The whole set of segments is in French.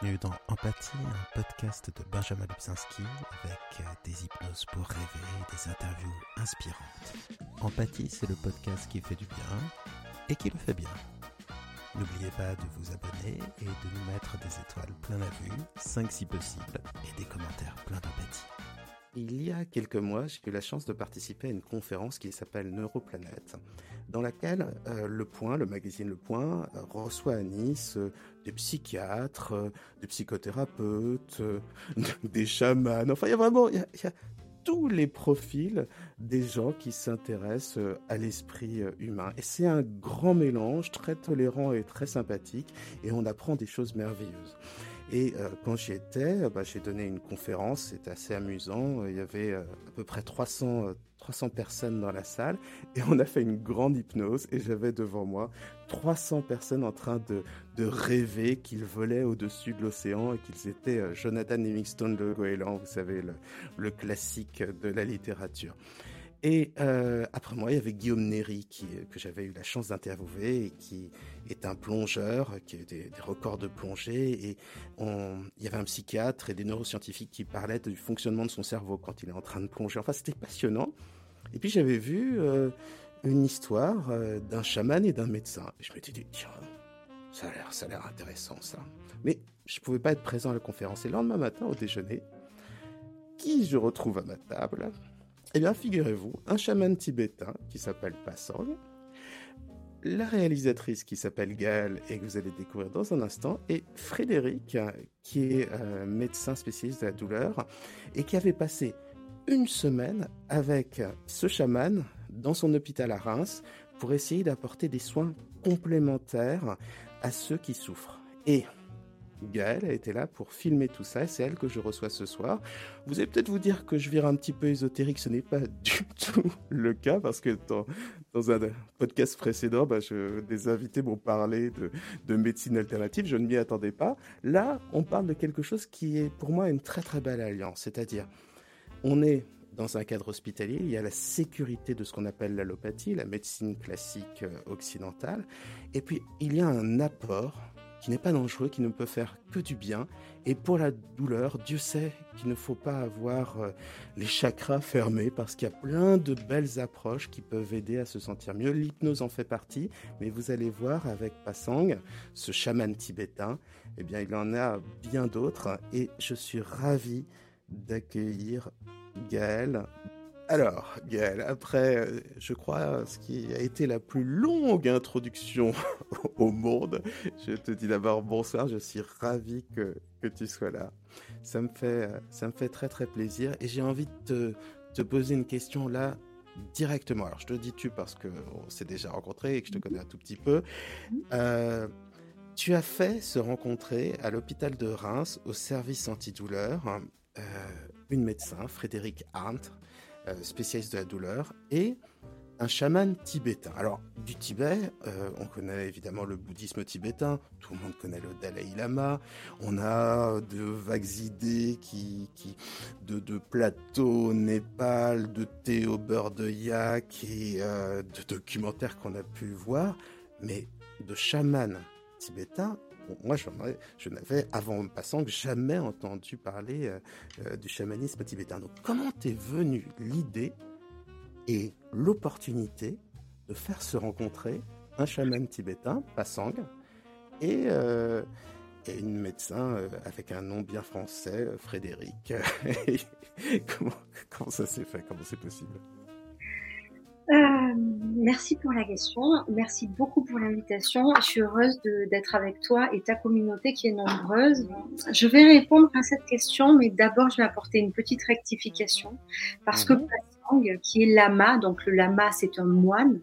bienvenue dans Empathie, un podcast de Benjamin Lubzinski avec euh, des hypnoses pour rêver et des interviews inspirantes. Empathie, c'est le podcast qui fait du bien et qui le fait bien. N'oubliez pas de vous abonner et de nous mettre des étoiles plein la vue, 5 si possible, et des commentaires pleins d'empathie. Il y a quelques mois, j'ai eu la chance de participer à une conférence qui s'appelle Neuroplanète, dans laquelle euh, Le Point, le magazine Le Point, euh, reçoit à Nice euh, des psychiatres, des psychothérapeutes, des chamans. Enfin, il y a vraiment y a tous les profils des gens qui s'intéressent à l'esprit humain. Et c'est un grand mélange, très tolérant et très sympathique, et on apprend des choses merveilleuses. Et euh, quand j'y étais, euh, bah, j'ai donné une conférence, c'était assez amusant. Il y avait euh, à peu près 300, 300 personnes dans la salle et on a fait une grande hypnose et j'avais devant moi 300 personnes en train de, de rêver qu'ils volaient au-dessus de l'océan et qu'ils étaient Jonathan Livingstone le goéland, vous savez, le, le classique de la littérature. Et euh, après moi, il y avait Guillaume Néry, qui, que j'avais eu la chance d'interviewer, qui est un plongeur, qui a des, des records de plongée. Et il y avait un psychiatre et des neuroscientifiques qui parlaient du fonctionnement de son cerveau quand il est en train de plonger. Enfin, c'était passionnant. Et puis j'avais vu euh, une histoire euh, d'un chaman et d'un médecin. Et je m'étais dit, tiens, ça a l'air, intéressant ça. Mais je pouvais pas être présent à la conférence. Et le lendemain matin, au déjeuner, qui je retrouve à ma table? Eh bien, figurez-vous, un chaman tibétain qui s'appelle Pasang, la réalisatrice qui s'appelle Gaëlle et que vous allez découvrir dans un instant, et Frédéric, qui est euh, médecin spécialiste de la douleur et qui avait passé une semaine avec ce chaman dans son hôpital à Reims pour essayer d'apporter des soins complémentaires à ceux qui souffrent. Et Gaëlle a été là pour filmer tout ça, c'est elle que je reçois ce soir. Vous allez peut-être vous dire que je vire un petit peu ésotérique, ce n'est pas du tout le cas, parce que dans, un podcast précédent, bah, des invités m'ont parlé de, de, médecine alternative, je ne m'y attendais pas. Là, on parle de quelque chose qui est pour moi une très très belle alliance, c'est-à-dire on est dans un cadre hospitalier, il y a la sécurité de ce qu'on appelle l'allopathie, la médecine classique euh, occidentale, et puis il y a un apport n'est pas dangereux, qui ne peut faire que du bien. Et pour la douleur, Dieu sait qu'il ne faut pas avoir euh, les chakras fermés parce qu'il y a plein de belles approches qui peuvent aider à se sentir mieux. L'hypnose en fait partie, mais vous allez voir avec Pasang, ce chaman tibétain, eh bien il en a bien d'autres et je suis ravi d'accueillir Gaël alors, Gaël, après, euh, je crois, ce qui a été la plus longue introduction au monde, je te dis d'abord bonsoir, je suis ravi que, que tu sois là. Ça me fait, ça me fait très très plaisir et j'ai envie de te, poser une question là directement. Alors, je te dis tu parce qu'on s'est déjà rencontrés et que je te connais un tout petit peu. Euh, tu as fait se rencontrer à l'hôpital de Reims au service antidouleur euh, une médecin, Frédéric Arndt, euh, spécialiste de la douleur, et un chaman tibétain. Alors, du Tibet, euh, on connaît évidemment le bouddhisme tibétain, tout le monde connaît le Dalai Lama, on a de vagues idées qui, de plateaux Népal, de thé au beurre de yak et euh, de documentaires qu'on a pu voir, mais de chaman tibétain, moi, je n'avais, avant passant, jamais entendu parler euh, euh, du chamanisme tibétain. Donc, comment t'es venue l'idée et l'opportunité de faire se rencontrer un chaman tibétain, Passang, et, euh, et une médecin avec un nom bien français, Frédéric? comment ça s'est fait? Comment c'est possible? Euh, merci pour la question. Merci beaucoup pour l'invitation. Je suis heureuse d'être avec toi et ta communauté qui est nombreuse. Je vais répondre à cette question, mais d'abord, je vais apporter une petite rectification parce que Mhm. Pasang, qui est lama, donc le lama, c'est un moine,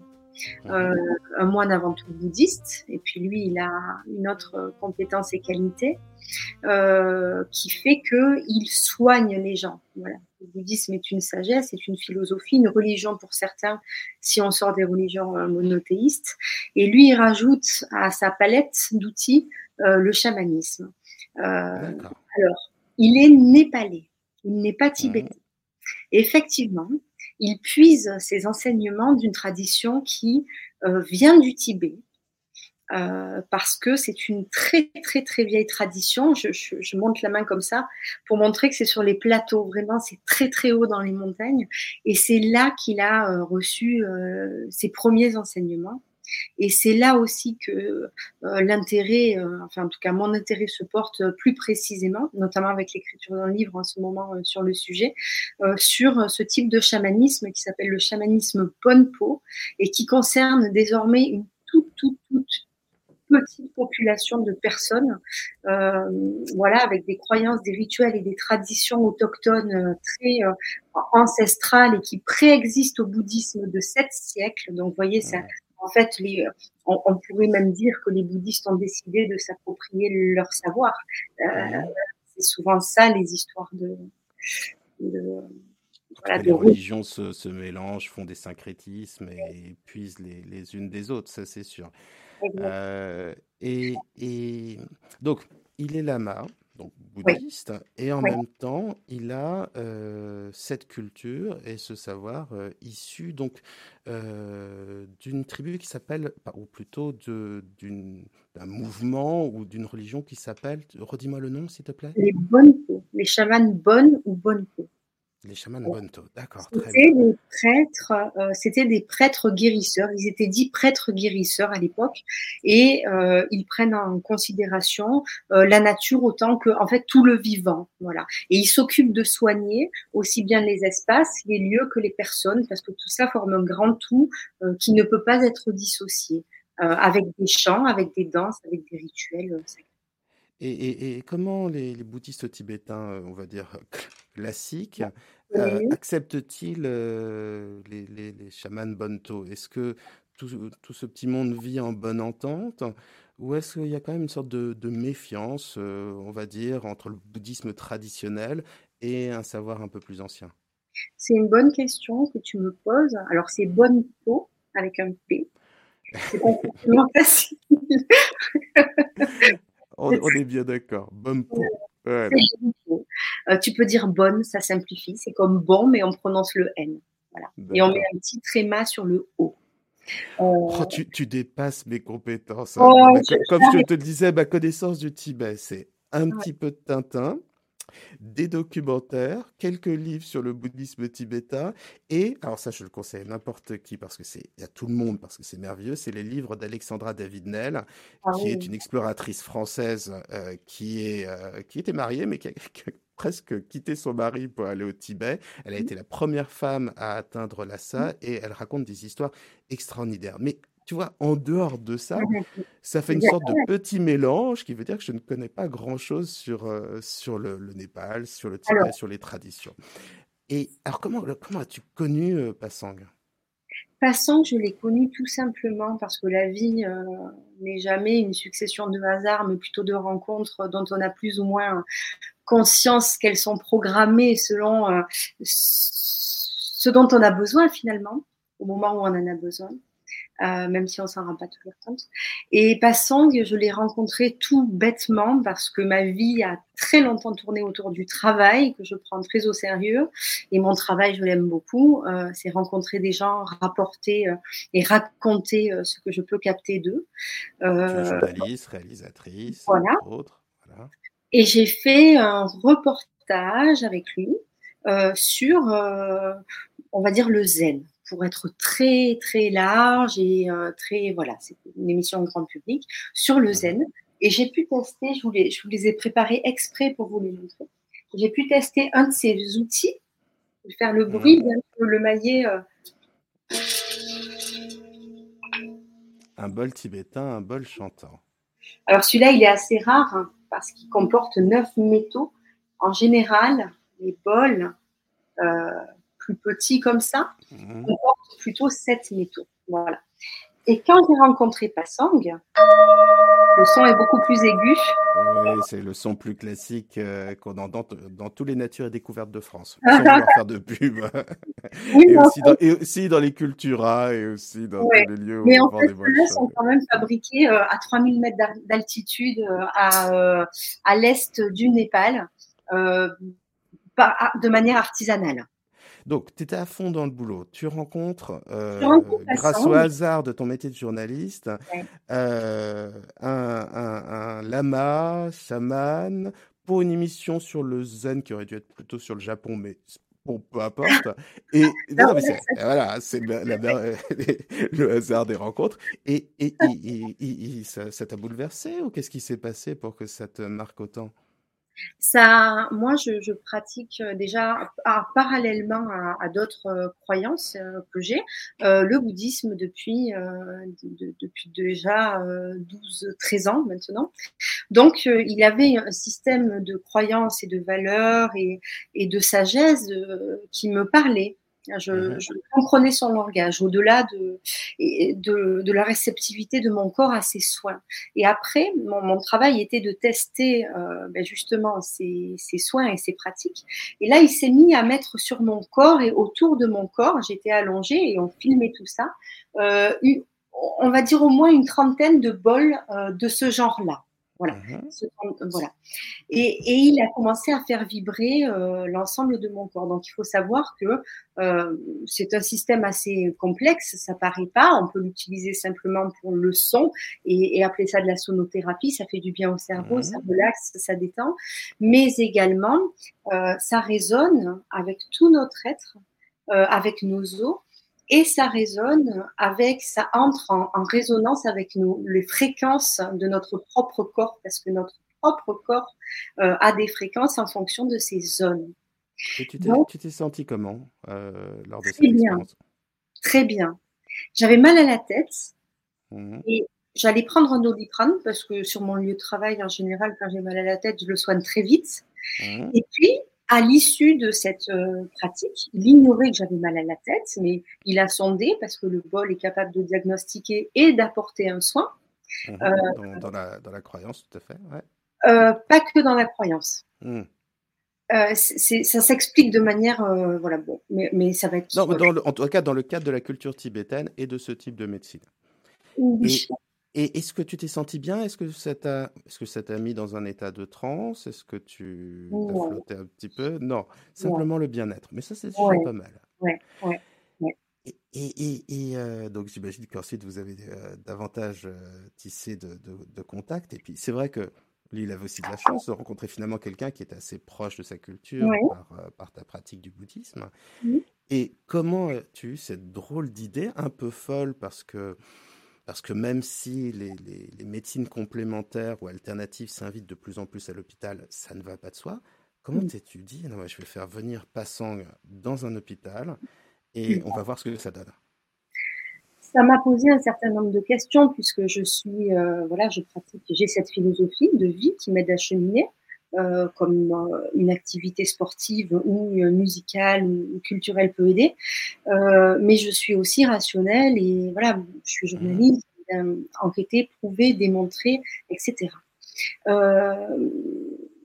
euh, un moine avant tout bouddhiste, et puis lui, il a une autre compétence et qualité euh, qui fait que il soigne les gens. Voilà. Le bouddhisme est une sagesse, c'est une philosophie, une religion pour certains, si on sort des religions euh, monothéistes. Et lui, il rajoute à sa palette d'outils euh, le chamanisme. Euh, alors, il est népalais, il n'est pas tibétain. Effectivement, il puise ses enseignements d'une tradition qui euh, vient du Tibet euh, parce que c'est une très très très vieille tradition. Je, je, monte la main comme ça pour montrer que c'est sur les plateaux, vraiment c'est très très haut dans les montagnes, et c'est là qu'il a euh, reçu euh, ses premiers enseignements. Et c'est là aussi que l'intérêt, enfin en tout cas mon intérêt se porte plus précisément, notamment avec l'écriture d'un livre en ce moment sur le sujet, sur ce type de chamanisme qui s'appelle le chamanisme Ponpo et qui concerne désormais une toute, toute, toute petite population de personnes, euh, voilà, avec des croyances, des rituels et des traditions autochtones euh, très euh, ancestrales et qui préexistent au bouddhisme de sept siècles. Donc, vous voyez, ça, en fait, les, on, pourrait même dire que les bouddhistes ont décidé de s'approprier leur savoir. c'est souvent ça les histoires de, les religions se, se, mélangent, font des syncrétismes et puisent les, les unes des autres, ça c'est sûr. Euh, et, et, donc, il est lama, donc bouddhiste, et en même temps, il a euh, cette culture et ce savoir euh, issu donc d'une tribu qui s'appelle, ou plutôt d'un mouvement ou d'une religion qui s'appelle, redis-moi le nom s'il te plaît. Les Bonpo, les chamans Bon ou Bonpo. Les chamans Bonto, d'accord. C'était des prêtres, euh, c'était des prêtres guérisseurs. Ils étaient dits prêtres guérisseurs à l'époque, et euh, ils prennent en considération euh, la nature autant que, en fait, tout le vivant, voilà. Et ils s'occupent de soigner aussi bien les espaces, les lieux que les personnes, parce que tout ça forme un grand tout qui ne peut pas être dissocié, avec des chants, avec des danses, avec des rituels. Et, et, comment les, les, bouddhistes tibétains, on va dire classiques, euh, accepte-t-il euh, les, les, les, chamans Bonto? Est-ce que tout, tout, ce petit monde vit en bonne entente? Ou est-ce qu'il y a quand même une sorte de, de méfiance, euh, on va dire, entre le bouddhisme traditionnel et un savoir un peu plus ancien? C'est une bonne question que tu me poses. Alors c'est Bonto avec un P. C'est pas facile. on, on, est bien d'accord. Bonpo. Euh, tu peux dire bonne, ça simplifie. C'est comme bon, mais on prononce le N. Voilà. Et on met un petit tréma sur le O. Oh, euh, tu, tu, dépasses mes compétences. Hein. Oh, comme je te le disais, ma connaissance du Tibet, c'est un petit peu de Tintin, des documentaires, quelques livres sur le bouddhisme tibétain et, alors ça je le conseille à n'importe qui parce que c'est, a tout le monde parce que c'est merveilleux, c'est les livres d'Alexandra David-Nel, ah qui est une exploratrice française euh, qui, est, euh, qui était mariée mais qui a, presque quitté son mari pour aller au Tibet. Elle a mmh. été la première femme à atteindre Lhasa mmh. et elle raconte des histoires extraordinaires. Mais tu vois, en dehors de ça, ça fait une sorte de petit mélange qui veut dire que je ne connais pas grand-chose sur, euh, sur le, Népal, sur le Tibet, sur les traditions. Et alors, comment, comment as-tu connu euh, Passang? Passang, je l'ai connu tout simplement parce que la vie euh, n'est jamais une succession de hasards, mais plutôt de rencontres dont on a plus ou moins conscience qu'elles sont programmées selon ce dont on a besoin finalement, au moment où on en a besoin. Euh, même si on s'en rend pas toujours compte. Et Passang, je l'ai rencontré tout bêtement parce que ma vie a très longtemps tourné autour du travail que je prends très au sérieux. Et mon travail, je l'aime beaucoup. Euh, c'est rencontrer des gens, rapporter euh, et raconter ce que je peux capter d'eux. Journaliste, réalisatrice, voilà. autres. Voilà. Et j'ai fait un reportage avec lui sur, on va dire, le zen pour être très très large et euh, très voilà, c'est une émission grand public sur le zen. Et j'ai pu tester, je vous, les, je vous les ai préparés exprès pour vous les montrer. J'ai pu tester un de ces outils, faire le bruit, bien le maillet. Euh. Un bol tibétain, un bol chantant. Alors celui-là, il est assez rare hein, parce qu'il comporte neuf métaux. En général, les bols, euh, plus petit comme ça, on mhm. porte plutôt 7 métaux. Voilà. Et quand j'ai rencontré Passang, le son est beaucoup plus aigu. Oui, c'est le son plus classique euh, qu'on entend dans tous les natures et découvertes de France. Sans vouloir faire de pub. et, aussi dans, et, aussi dans, les culturas et aussi dans tous les lieux où Mais on en fait, ceux sont quand même fabriqués euh, à 3000 mètres d'altitude euh, à, à l'est du Népal de manière artisanale. Donc, tu étais à fond dans le boulot. Tu rencontres, euh, grâce au hasard de ton métier de journaliste, euh, un, un, lama, chaman, pour une émission sur le zen qui aurait dû être plutôt sur le Japon, mais bon, peu importe. Et non, mais c'est, voilà, c'est le hasard des rencontres. Et, et, et, ça t'a bouleversé ou qu'est-ce qui s'est passé pour que ça te marque autant? Ça, moi, je, pratique euh, déjà parallèlement à, d'autres euh, croyances euh, que j'ai le bouddhisme depuis depuis déjà 12-13 ans maintenant. Donc, il avait un système de croyances et de valeurs et, et de sagesse qui me parlait. Je, mmh je, comprenais son langage au-delà de, de, de, la réceptivité de mon corps à ses soins. Et après, mon, mon travail était de tester euh, ben justement ces, ces, soins et ces pratiques. Et là, il s'est mis à mettre sur mon corps et autour de mon corps, j'étais allongée et on filmait tout ça, euh, on va dire au moins une trentaine de bols euh, de ce genre-là. Voilà. Mmh voilà. Et, et, il a commencé à faire vibrer euh, l'ensemble de mon corps. Donc il faut savoir que euh, c'est un système assez complexe, ça paraît pas. On peut l'utiliser simplement pour le son et, et, appeler ça de la sonothérapie. Ça fait du bien au cerveau, ça mmh relaxe, ça détend. Mais également, euh, ça résonne avec tout notre être, euh, avec nos os et ça résonne avec, ça entre en, en résonance avec nos, les fréquences de notre propre corps, parce que notre propre corps euh, a des fréquences en fonction de ces zones. Et tu t'es senti comment euh, lors de cette très bien, Très bien. J'avais mal à la tête mmh. et j'allais prendre un doliprane parce que sur mon lieu de travail, en général, quand j'ai mal à la tête, je le soigne très vite. Mmh. Et puis, à l'issue de cette euh, pratique, il ignorait que j'avais mal à la tête, mais il a sondé parce que le bol est capable de diagnostiquer et d'apporter un soin. Mmh euh, dans, la, dans, la, croyance, tout à fait. Ouais. Euh, pas que dans la croyance. Mmh. ça s'explique de manière, voilà, bon, mais, mais, ça va être. Non, dans en tout cas, dans le cadre de la culture tibétaine et de ce type de médecine. Oui. Et est-ce que tu t'es senti bien? Est-ce que ça t'a est-ce que ça t'a mis dans un état de transe? Est-ce que tu as flotté un petit peu? Non, simplement le bien-être. Mais ça, c'est déjà pas mal. Et, et, et euh, donc, j'imagine qu'ensuite, vous avez euh, davantage euh, tissé de, de, de, contacts. Et puis, c'est vrai que lui, il avait aussi de la chance de rencontrer finalement quelqu'un qui était assez proche de sa culture par, par, ta pratique du bouddhisme. Et comment as-tu eu cette drôle d'idée, un peu folle, parce que parce que même si les, médecines complémentaires ou alternatives s'invitent de plus en plus à l'hôpital, ça ne va pas de soi. Comment mmh. dit, non, je vais faire venir Passang dans un hôpital et on va voir ce que ça donne? Ça m'a posé un certain nombre de questions puisque je suis, euh, voilà, je pratique, j'ai cette philosophie de vie qui m'aide à cheminer. Euh, comme euh, une activité sportive ou musicale ou culturelle peut aider. Euh, mais je suis aussi rationnelle et voilà, je suis journaliste, mmh. enquêter, prouver, démontrer, etc.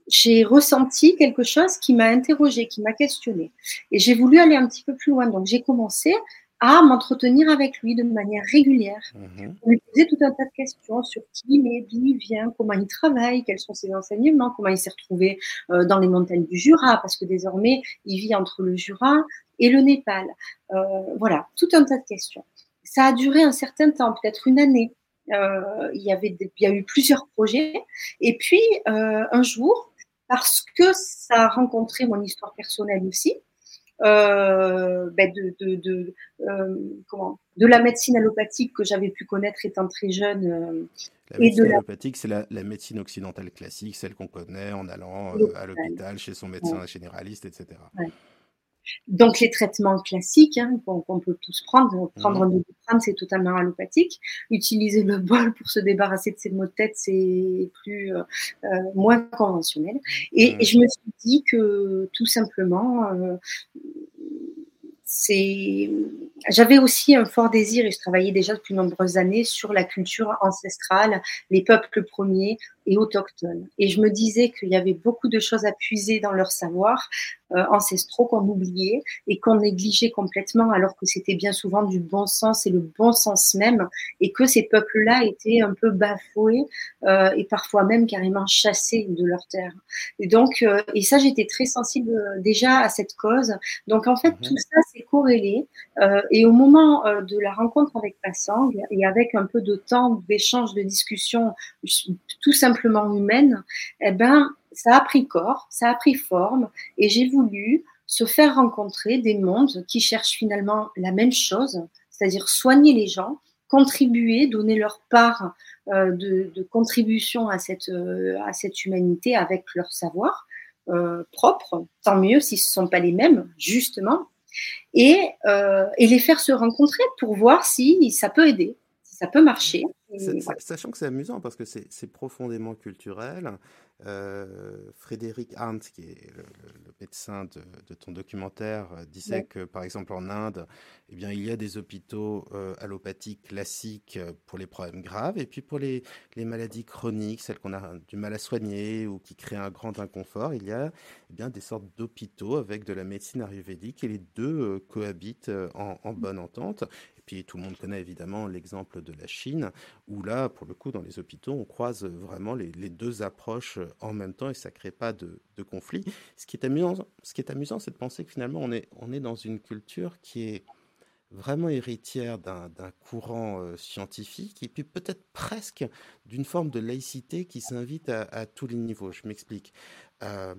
j'ai ressenti quelque chose qui m'a interrogé, qui m'a questionné. Et j'ai voulu aller un petit peu plus loin. Donc j'ai commencé à m'entretenir avec lui de manière régulière. Mmh. lui poser tout un tas de questions sur qui il est, d'où il vient, comment il travaille, quels sont ses enseignements, comment il s'est retrouvé euh, dans les montagnes du Jura, parce que désormais, il vit entre le Jura et le Népal. Euh, voilà, tout un tas de questions. Ça a duré un certain temps, peut-être une année. Euh, il, y avait il y a eu plusieurs projets. Et puis, euh, un jour, parce que ça a rencontré mon histoire personnelle aussi, euh, ben de, de, de, euh, comment, de la médecine allopathique que j'avais pu connaître étant très jeune. Euh, la médecine allopathique, c'est la, la, médecine occidentale classique, celle qu'on connaît en allant à l'hôpital, chez son médecin généraliste, etc. Ouais. Donc les traitements classiques hein, qu'on peut tous prendre, prendre mmh. un c'est totalement allopathique. Utiliser le bol pour se débarrasser de ses maux de tête, c'est plus euh, euh, moins conventionnel. Et, mmh. et, je me suis dit que tout simplement, euh, c'est, j'avais aussi un fort désir et je travaillais déjà depuis de nombreuses années sur la culture ancestrale, les peuples premiers et autochtones. Et je me disais qu'il y avait beaucoup de choses à puiser dans leur savoir euh, ancestraux qu'on oubliait et qu'on négligeait complètement alors que c'était bien souvent du bon sens et le bon sens même et que ces peuples-là étaient un peu bafoués euh, et parfois même carrément chassés de leur terre. Et donc, euh, et ça, j'étais très sensible déjà à cette cause. Donc, en fait, tout mhm. ça, c'est corrélé. Euh, et au moment euh, de la rencontre avec Passang, et avec un peu de temps d'échange, de discussion, tout simplement humaine, eh ben, ça a pris corps, ça a pris forme, et j'ai voulu se faire rencontrer des mondes qui cherchent finalement la même chose, c'est-à-dire soigner les gens, contribuer, donner leur part euh, de, contribution à cette, à cette humanité avec leur savoir, euh, propres, tant mieux si ce ne sont pas les mêmes, justement, et, euh, et les faire se rencontrer pour voir si ça peut aider, ça peut marcher. Sachant que c'est amusant parce que c'est profondément culturel. Euh, Frédéric Arndt, qui est le, médecin de, ton documentaire, euh, disait que par exemple en Inde, eh bien, il y a des hôpitaux euh, allopathiques classiques pour les problèmes graves et puis pour les, les maladies chroniques, celles qu'on a du mal à soigner ou qui créent un grand inconfort, il y a eh bien, des sortes d'hôpitaux avec de la médecine ayurvédique et les deux cohabitent en, en bonne entente tout le monde connaît évidemment l'exemple de la Chine, où là, pour le coup, dans les hôpitaux, on croise vraiment les, deux approches en même temps et ça ne crée pas de, conflit. Ce qui est amusant, ce c'est de penser que finalement, on est, on est dans une culture qui est vraiment héritière d'un courant euh, scientifique et puis peut-être presque d'une forme de laïcité qui s'invite à, tous les niveaux. Je m'explique. Euh,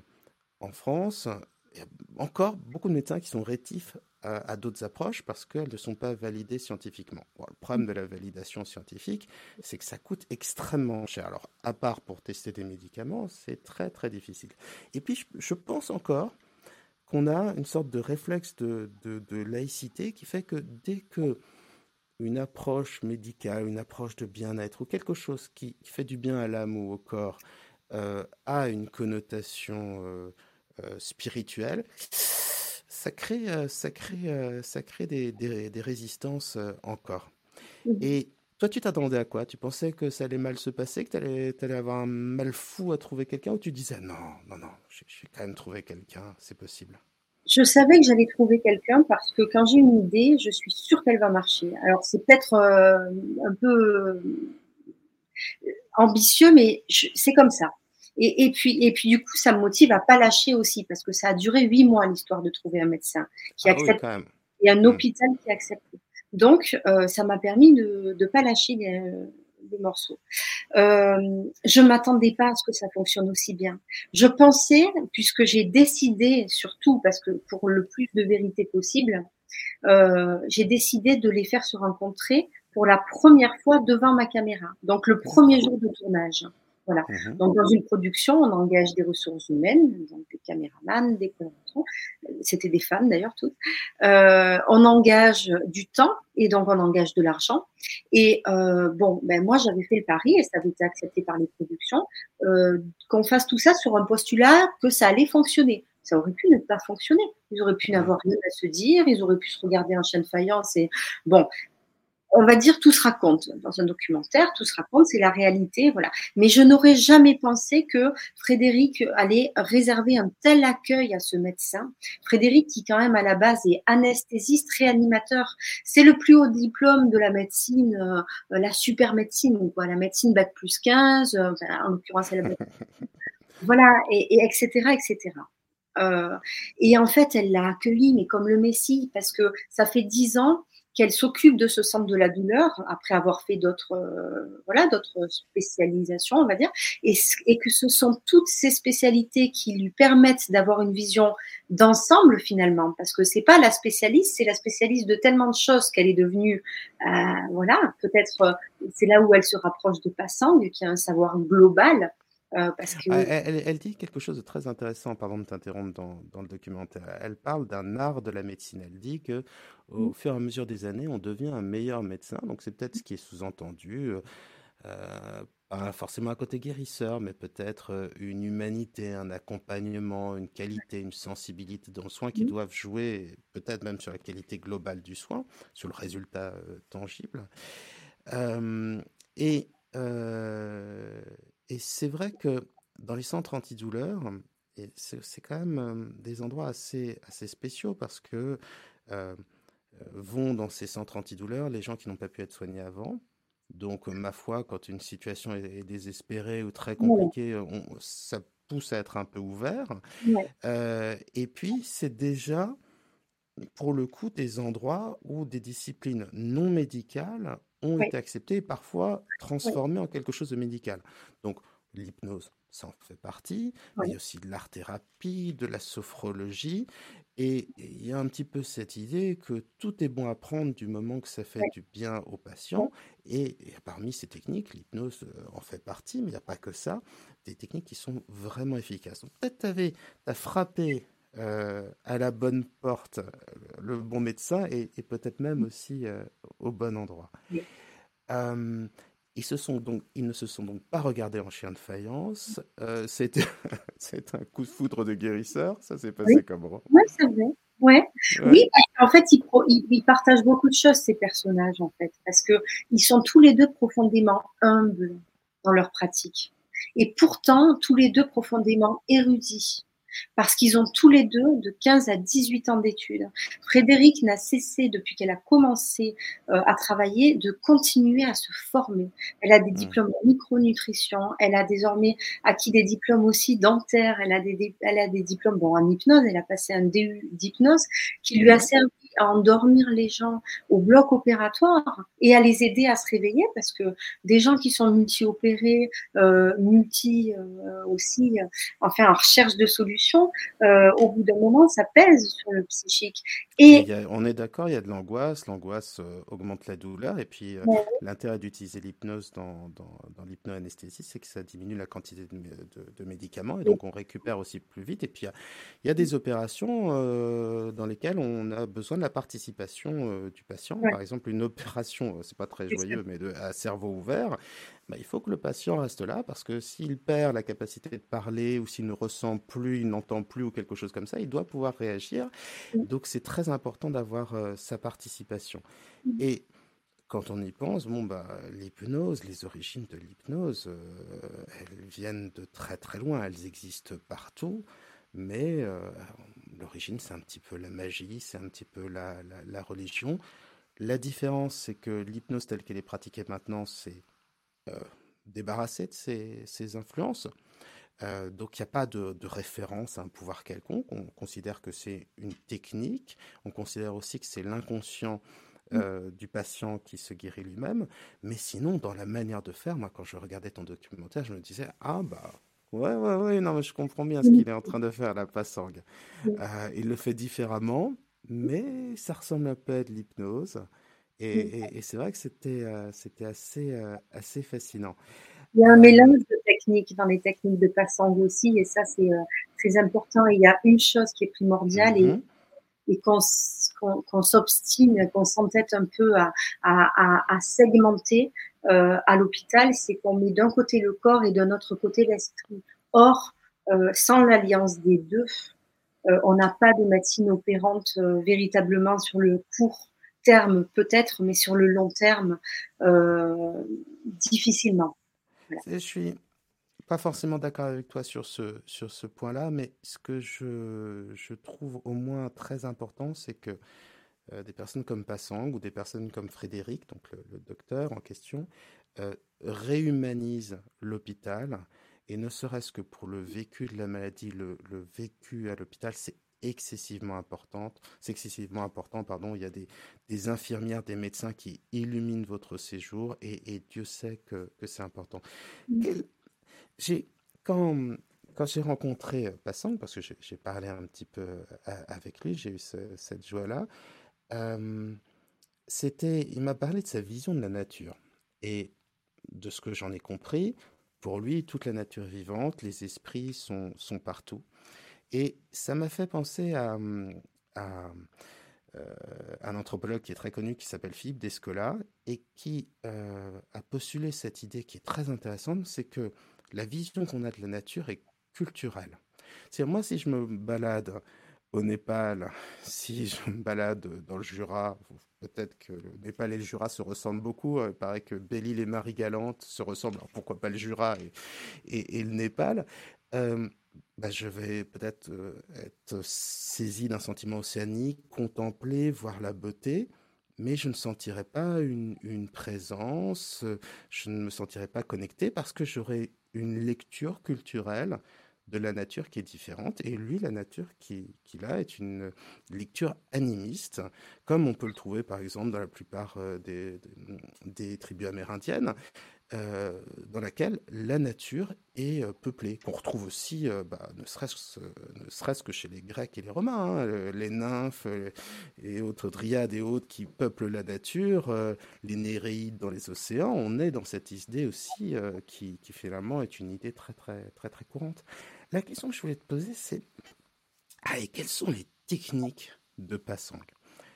en France, il y a encore beaucoup de médecins qui sont rétifs à, d'autres approches parce qu'elles ne sont pas validées scientifiquement. le problème de la validation scientifique, c'est que ça coûte extrêmement cher. Alors, à part pour tester des médicaments, c'est très très difficile. Et puis, je, pense encore qu'on a une sorte de réflexe de, de, laïcité qui fait que dès que une approche médicale, une approche de bien-être ou quelque chose qui, fait du bien à l'âme ou au corps euh, a une connotation euh, euh, spirituelle, ça crée, euh, ça crée, euh, ça crée des, des, résistances euh, encore. Mmh. Et toi, tu t'attendais à quoi? Tu pensais que ça allait mal se passer, que tu allais, allais, avoir un mal fou à trouver quelqu'un, ou tu disais non, non, non, je, vais quand même trouver quelqu'un, c'est possible? Je savais que j'allais trouver quelqu'un parce que quand j'ai une idée, je suis sûre qu'elle va marcher. Alors c'est peut-être un peu ambitieux, mais c'est comme ça. Et, et, puis, et puis, du coup, ça me motive à pas lâcher aussi, parce que ça a duré huit mois l'histoire de trouver un médecin qui ah accepte et un mmh. hôpital qui accepte. Donc, euh, ça m'a permis de ne pas lâcher les, les morceaux. Euh, je m'attendais pas à ce que ça fonctionne aussi bien. Je pensais, puisque j'ai décidé, surtout parce que pour le plus de vérité possible, euh, j'ai décidé de les faire se rencontrer pour la première fois devant ma caméra. Donc le premier jour de tournage. Voilà. Mhm. Donc, dans une production, on engage des ressources humaines, donc des caméramans, des collaborateurs. C'était des femmes d'ailleurs toutes. Euh, on engage du temps et donc on engage de l'argent. Et euh, bon, ben moi j'avais fait le pari et ça avait été accepté par les productions euh, qu'on fasse tout ça sur un postulat que ça allait fonctionner. Ça aurait pu ne pas fonctionner. Ils auraient pu n'avoir rien à se dire, ils auraient pu se regarder en chaîne faïence et bon, on va dire tout se raconte dans un documentaire, tout se raconte, c'est la réalité, voilà. Mais je n'aurais jamais pensé que Frédéric allait réserver un tel accueil à ce médecin. Frédéric, qui quand même à la base est anesthésiste, réanimateur, c'est le plus haut diplôme de la médecine, euh, la super médecine, quoi, la médecine bac plus 15, euh, en l'occurrence, elle a voilà, et, et etc., etc. Euh, et en fait, elle l'a accueilli, mais comme le Messie, parce que ça fait dix ans qu'elle s'occupe de ce centre de la douleur après avoir fait d'autres euh, voilà d'autres spécialisations on va dire et, que ce sont toutes ces spécialités qui lui permettent d'avoir une vision d'ensemble finalement. Parce que c'est pas la spécialiste c'est la spécialiste de tellement de choses qu'elle est devenue euh, voilà peut-être euh, c'est là où elle se rapproche de Passang qui a un savoir global euh, parce que... elle, elle, dit quelque chose de très intéressant, pardon de t'interrompre dans, dans, le documentaire. Elle parle d'un art de la médecine. Elle dit que au mmh. fur et à mesure des années, on devient un meilleur médecin. Donc c'est peut-être ce qui est sous-entendu. Euh, pas forcément un côté guérisseur, mais peut-être euh, une humanité, un accompagnement, une qualité, une sensibilité dans le soin qui doivent jouer peut-être même sur la qualité globale du soin, sur le résultat tangible. et et c'est vrai que dans les centres antidouleurs, c'est quand même des endroits assez, assez spéciaux parce que vont dans ces centres antidouleurs les gens qui n'ont pas pu être soignés avant. Donc, ma foi, quand une situation est, désespérée ou très compliquée, ça pousse à être un peu ouvert. et puis, c'est déjà, pour le coup, des endroits où des disciplines non médicales ont été acceptées et parfois transformées en quelque chose de médical. Donc, l'hypnose, ça en fait partie. il y a aussi de l'art-thérapie, de la sophrologie. Et il y a un petit peu cette idée que tout est bon à prendre du moment que ça fait du bien aux patients. Et, parmi ces techniques, l'hypnose euh, en fait partie, mais il n'y a pas que ça. Des techniques qui sont vraiment efficaces. peut-être tu as frappé euh, à la bonne porte, euh, le bon médecin, et, peut-être même aussi au bon endroit. Ils, se sont donc, ils ne se sont donc pas regardés en chien de faïence. Euh, c'est un coup de foudre de guérisseur. Ça s'est passé comme comment Oui, c'est vrai. Ouais. Oui, en fait, ils, ils, partagent beaucoup de choses, ces personnages, en fait, parce que ils sont tous les deux profondément humbles dans leur pratique. Et pourtant, tous les deux profondément érudits parce qu'ils ont tous les deux de 15 à 18 ans d'études. Frédéric n'a cessé, depuis qu'elle a commencé euh, à travailler, de continuer à se former. Elle a des diplômes en micronutrition, elle a désormais acquis des diplômes aussi dentaires, elle a des, elle a des diplômes bon, en hypnose, elle a passé un DU d'hypnose qui lui a servi à endormir les gens au bloc opératoire et à les aider à se réveiller parce que des gens qui sont multi-opérés, euh, multi euh, aussi, euh, enfin en recherche de solutions, euh, au bout d'un moment, ça pèse sur le psychique. Et, on est d'accord, il y a de l'angoisse, l'angoisse augmente la douleur et puis l'intérêt d'utiliser l'hypnose dans, dans, dans l'hypnoanesthésie, c'est que ça diminue la quantité de, de, médicaments et donc on récupère aussi plus vite. Et puis il y, a des opérations dans lesquelles on a besoin de la participation euh, du patient. Par exemple, une opération, euh, c'est pas très joyeux, mais de, à cerveau ouvert, bah, il faut que le patient reste là parce que s'il perd la capacité de parler ou s'il ne ressent plus, il n'entend plus ou quelque chose comme ça, il doit pouvoir réagir. Donc c'est très important d'avoir euh, sa participation. Mmh. Et quand on y pense, bon, bah, l'hypnose, les origines de l'hypnose, elles viennent de très très loin, elles existent partout, mais l'origine, c'est un petit peu la magie, c'est un petit peu la, religion. La différence, c'est que l'hypnose telle qu'elle est pratiquée maintenant, c'est euh, débarrassé de ses, influences. Euh, donc il n'y a pas de, référence à un pouvoir quelconque. On considère que c'est une technique. On considère aussi que c'est l'inconscient euh, du patient qui se guérit lui-même. Mais sinon, dans la manière de faire, moi, quand je regardais ton documentaire, je me disais ah bah Ouais, ouais, ouais, non, mais je comprends bien ce qu'il est en train de faire, la Passang. Euh, il le fait différemment, mais ça ressemble un peu à de l'hypnose. Et, c'est vrai que c'était euh, assez, euh, assez fascinant. Il y a un mélange de techniques dans les techniques de Passang aussi, et ça, c'est très important. Il y a une chose qui est primordiale et, mm-hmm. et qu'on s'obstine, qu'on s'entête un peu à segmenter, euh, à l'hôpital, c'est qu'on met d'un côté le corps et d'un autre côté l'esprit. Or, euh, sans l'alliance des deux, euh, on n'a pas de médecine opérante véritablement sur le court terme peut-être, mais sur le long terme, difficilement. Je suis pas forcément d'accord avec toi sur ce, sur ce point-là, mais ce que je, je trouve au moins très important, c'est que euh, des personnes comme Passang ou des personnes comme Frédéric, donc le, docteur en question, euh, réhumanisent l'hôpital. Et ne serait-ce que pour le vécu de la maladie, le, vécu à l'hôpital, c'est excessivement important. C'est excessivement important, pardon. Il y a des, infirmières, des médecins qui illuminent votre séjour et, Dieu sait que, c'est important. Quand, j'ai rencontré Passang, parce que j'ai parlé un petit peu euh, avec lui, j'ai eu cette joie-là, c'était, il m'a parlé de sa vision de la nature. Et de ce que j'en ai compris, pour lui, toute la nature vivante, les esprits sont partout. Et ça m'a fait penser à, un anthropologue qui est très connu qui s'appelle Philippe Descola et qui a postulé cette idée qui est très intéressante, c'est que la vision qu'on a de la nature est culturelle. C'est moi si je me balade au Népal, si je me balade dans le Jura, peut-être que le Népal et le Jura se ressemblent beaucoup. Il paraît que Belle-Île et Marie-Galante se ressemblent. Alors pourquoi pas le Jura et, le Népal? Euh, bah, Je vais peut-être euh, être saisi d'un sentiment océanique, contempler, voir la beauté, mais je ne sentirai pas une, une présence, je ne me sentirai pas connecté parce que j'aurai une lecture culturelle de la nature qui est différente. Et lui, la nature qu'il a est une lecture animiste, comme on peut le trouver par exemple dans la plupart euh, des, des tribus amérindiennes. Euh, dans laquelle la nature est euh, peuplée, qu'on retrouve aussi, bah, ne serait-ce que chez les Grecs et les Romains, hein, les nymphes et autres dryades et autres qui peuplent la nature, les Néréides dans les océans, on est dans cette idée aussi qui, finalement est une idée très très très très courante. La question que je voulais te poser, c'est ah, quelles sont les techniques de Passang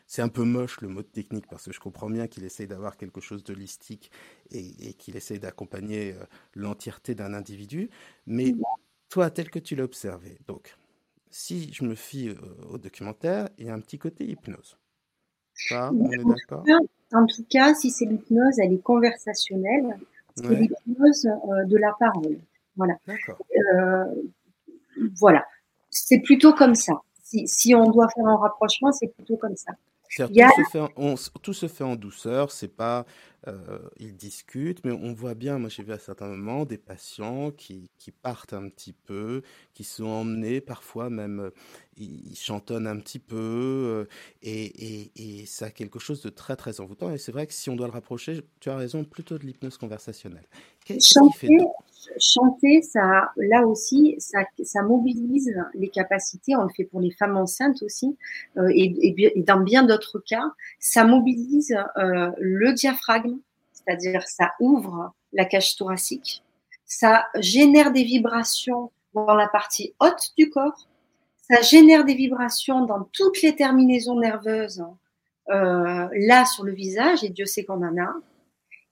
c'est un peu moche le mot de technique parce que je comprends bien qu'il essaye d'avoir quelque chose de listique et, qu'il essaye d'accompagner euh, l'entièreté d'un individu. Mais toi, tel que tu l'as observé, donc, si je me fie euh, au documentaire, il y a un petit côté hypnose. Ça, on est d'accord? En tout cas, si c'est l'hypnose, elle est conversationnelle. C'est l'hypnose euh, de la parole. Voilà. Voilà. C'est plutôt comme ça. Si, si, on doit faire un rapprochement, c'est plutôt comme ça. Tout, se fait en, tout, se fait en, douceur, c'est pas, euh, ils discutent, mais on voit bien, moi j'ai vu à certains moments des patients qui, qui, partent un petit peu, qui sont emmenés, parfois même euh, ils, chantonnent un petit peu, euh, et, et, et, ça a quelque chose de très très envoûtant. Et c'est vrai que si on doit le rapprocher, tu as raison, plutôt de l'hypnose conversationnelle. Qu'est-ce qui fait chanter, ça, là aussi, ça, mobilise les capacités. On le fait pour les femmes enceintes aussi, euh, et, et, dans bien d'autres cas, ça mobilise euh, le diaphragme, c'est-à-dire ça ouvre la cage thoracique, ça génère des vibrations dans la partie haute du corps, ça génère des vibrations dans toutes les terminaisons nerveuses euh, là sur le visage, et Dieu sait qu'on en a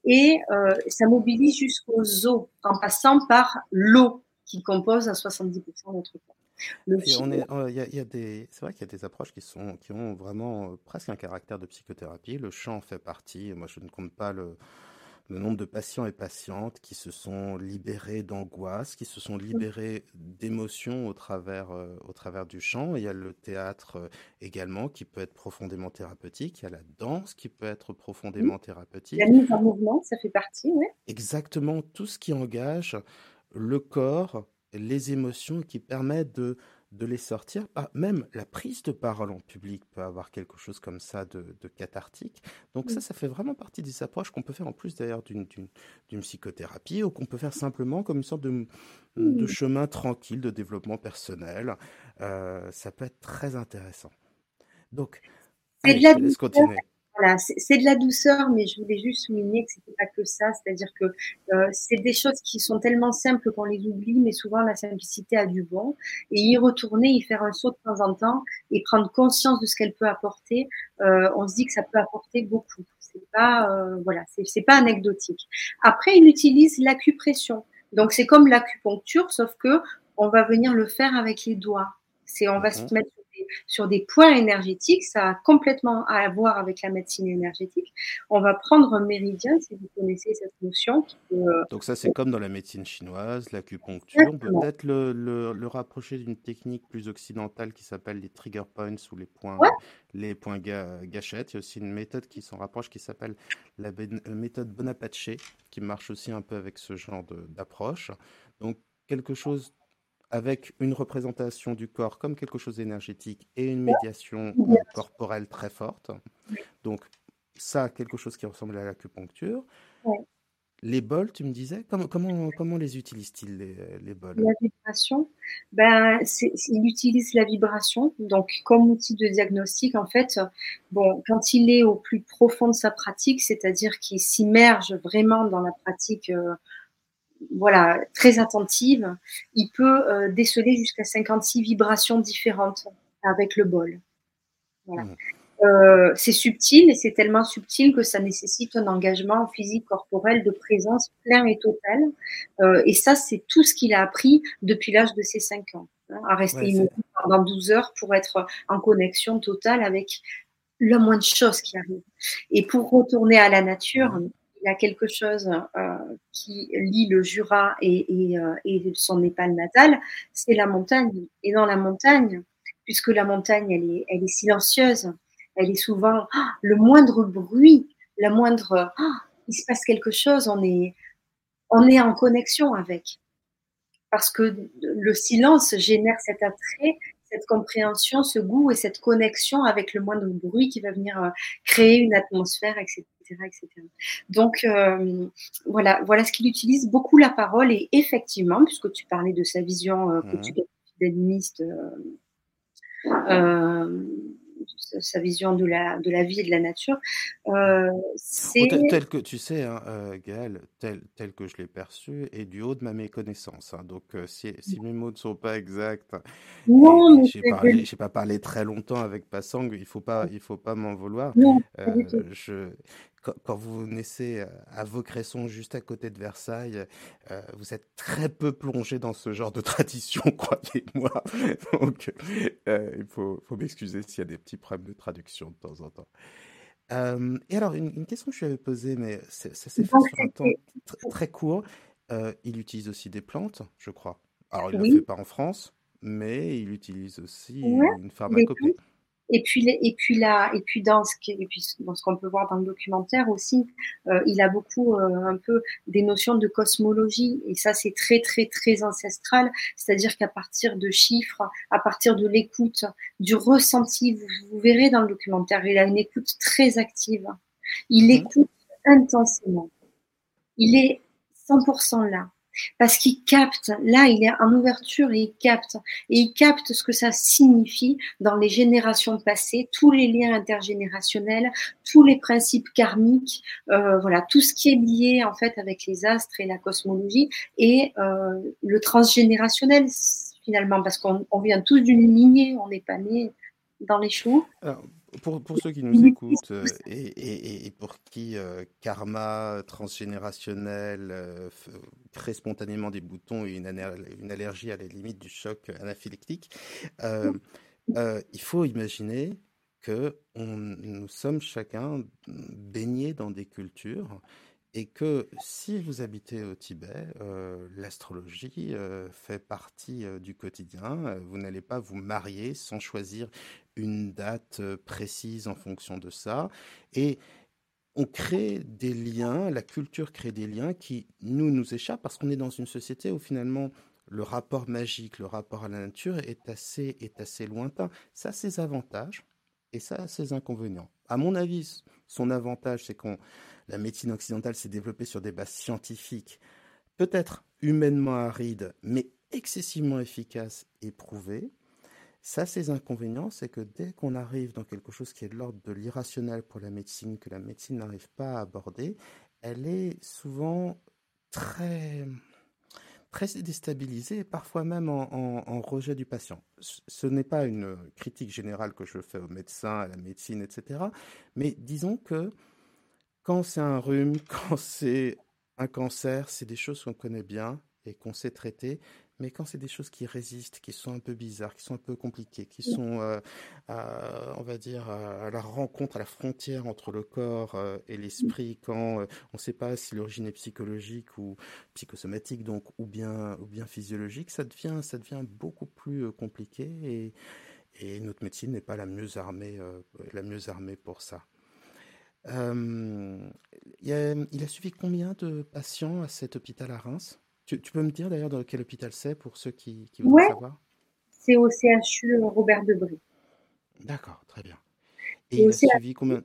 et euh, ça mobilise jusqu'aux os en passant par l'eau qui compose à 70% de notre corps. Il y a, des, c'est vrai qu'il y a des approches qui sont, qui ont vraiment euh, presque un caractère de psychothérapie. Le chant fait partie. Moi, je ne compte pas le, le nombre de patients et patientes qui se sont libérés d'angoisse, qui se sont libérés d'émotions au travers, euh, au travers du chant. Il y a le théâtre euh, également qui peut être profondément thérapeutique. Il y a la danse qui peut être profondément thérapeutique. La mise en mouvement, ça fait partie, oui. Exactement, tout ce qui engage le corps, les émotions, qui permet de de les sortir. Même la prise de parole en public peut avoir quelque chose comme ça de, cathartique. Donc ça, ça fait vraiment partie des approches qu'on peut faire en plus d'ailleurs d'une psychothérapie ou qu'on peut faire simplement comme une sorte de, de chemin tranquille de développement personnel. Euh, ça peut être très intéressant. Donc, allez, je laisse continuer. Voilà, c'est de la douceur, mais je voulais juste souligner que c'était pas que ça. C'est-à-dire que euh, c'est des choses qui sont tellement simples qu'on les oublie, mais souvent la simplicité a du bon. Et y retourner, y faire un saut de temps en temps et prendre conscience de ce qu'elle peut apporter, euh, on se dit que ça peut apporter beaucoup. C'est pas, euh, voilà, c'est pas anecdotique. Après, il utilise l'acupression. Donc c'est comme l'acupuncture, sauf que on va venir le faire avec les doigts. C'est on va se mettre sur des points énergétiques. Ça a complètement à voir avec la médecine énergétique. On va prendre un méridien, si vous connaissez cette notion. Euh, Donc ça, c'est comme dans la médecine chinoise, l'acupuncture. On peut peut-être le, rapprocher d'une technique plus occidentale qui s'appelle les trigger points ou les points, les points gâchettes. Il y a aussi une méthode qui s'en rapproche qui s'appelle la méthode Bonaparte qui marche aussi un peu avec ce genre d'approche. Donc quelque chose avec une représentation du corps comme quelque chose d'énergétique et une médiation corporelle très forte. Donc, ça, quelque chose qui ressemble à l'acupuncture. Les bols, tu me disais, comment, comment, comment les utilise-t-il, les, les, bols? La vibration, ben, il utilise la vibration, donc comme outil de diagnostic, en fait, bon, quand il est au plus profond de sa pratique, c'est-à-dire qu'il s'immerge vraiment dans la pratique euh, voilà, très attentive, il peut euh, déceler jusqu'à 56 vibrations différentes avec le bol. Mmh. euh, c'est subtil et c'est tellement subtil que ça nécessite un engagement physique, corporel, de présence plein et total. Euh, et ça, c'est tout ce qu'il a appris depuis l'âge de ses 5 ans, hein, à rester immobile pendant 12 heures pour être en connexion totale avec la moindre chose qui arrive. Et pour retourner à la nature, il y a quelque chose euh, qui lie le Jura euh, et son Népal natal, c'est la montagne. Et dans la montagne, puisque la montagne, elle est, elle est silencieuse, elle est souvent ah, le moindre bruit, la moindre, ah, il se passe quelque chose, on est, on est en connexion avec. Parce que le silence génère cet attrait, cette compréhension, ce goût et cette connexion avec le moindre bruit qui va venir euh, créer une atmosphère, etc. etc. Donc euh, voilà, voilà ce qu'il utilise beaucoup la parole et effectivement, puisque tu parlais de sa vision euh, que tu mmh. euh, sa vision de la, de la vie et de la nature. Euh, c'est... tel, que tu sais, hein, euh, Gaël, tel, tel que je l'ai perçu, et du haut de ma méconnaissance. Hein. donc, euh, si, si, mes mots ne sont pas exacts, non, je n'ai pas parlé très longtemps avec Passang, il ne faut pas, il faut pas m'en vouloir. Non, je, quand, vous naissez euh, à Vaucresson, juste à côté de Versailles, euh, vous êtes très peu plongé dans ce genre de tradition, croyez-moi. Donc, euh, il faut, faut m'excuser s'il y a des petits problèmes de traduction de temps en temps. et alors, une, question que je lui avais posée, mais ça s'est fait sur un temps très court. il utilise aussi des plantes, je crois. Alors, il ne le fait pas en France, mais il utilise aussi une pharmacopée. Et puis, et puis là, et puis dans ce et puis dans ce qu'on peut voir dans le documentaire aussi, euh, il a beaucoup euh, un peu des notions de cosmologie et ça c'est très très très ancestral. C'est-à-dire qu'à partir de chiffres, à partir de l'écoute, du ressenti, vous, vous, verrez dans le documentaire, il a une écoute très active. Il mhm. écoute intensément. Il est 100% là parce qu'il capte, là il est en ouverture et il capte, et il capte ce que ça signifie dans les générations passées, tous les liens intergénérationnels, tous les principes karmiques, euh, voilà, tout ce qui est lié en fait avec les astres et la cosmologie, et euh, le transgénérationnel finalement, parce qu'on vient tous d'une lignée, on n'est pas né dans les choux. Pour, pour, ceux qui nous écoutent euh, et, et, et, pour qui euh, karma transgénérationnel euh, crée spontanément des boutons et une, une, allergie à la limite du choc anaphylactique, il faut imaginer que on, nous sommes chacun baignés dans des cultures et que si vous habitez au Tibet, euh, l'astrologie euh, fait partie euh, du quotidien. Vous n'allez pas vous marier sans choisir une date précise en fonction de ça. Et on crée des liens, la culture crée des liens qui nous nous échappent parce qu'on est dans une société où finalement le rapport magique, le rapport à la nature est assez, est assez lointain. Ça a ses avantages et ça a ses inconvénients. À mon avis, son avantage, c'est qu'on la médecine occidentale s'est développée sur des bases scientifiques, peut-être humainement arides, mais excessivement efficaces et prouvées. Ça, ses inconvénients, c'est que dès qu'on arrive dans quelque chose qui est de l'ordre de l'irrationnel pour la médecine, que la médecine n'arrive pas à aborder, elle est souvent très, très déstabilisée parfois même en, rejet du patient. Ce n'est pas une critique générale que je fais aux médecins, à la médecine, etc. Mais disons que quand c'est un rhume, quand c'est un cancer, c'est des choses qu'on connaît bien et qu'on sait traiter. Mais quand c'est des choses qui résistent, qui sont un peu bizarres, qui sont un peu compliquées, qui sont, euh, on va dire, à la rencontre, à la frontière entre le corps euh, et l'esprit, quand euh, on ne sait pas si l'origine est psychologique ou psychosomatique, donc ou bien ou bien physiologique, ça devient ça devient beaucoup plus compliqué et, et notre médecine n'est pas la mieux armée la mieux armée pour ça. Euh, il, a, suivi combien de patients à cet hôpital à Reims? Tu, peux me dire d'ailleurs dans quel hôpital c'est pour ceux qui, qui veulent savoir? C'est au CHU Robert Debré. D'accord, très bien. Et, il a suivi combien?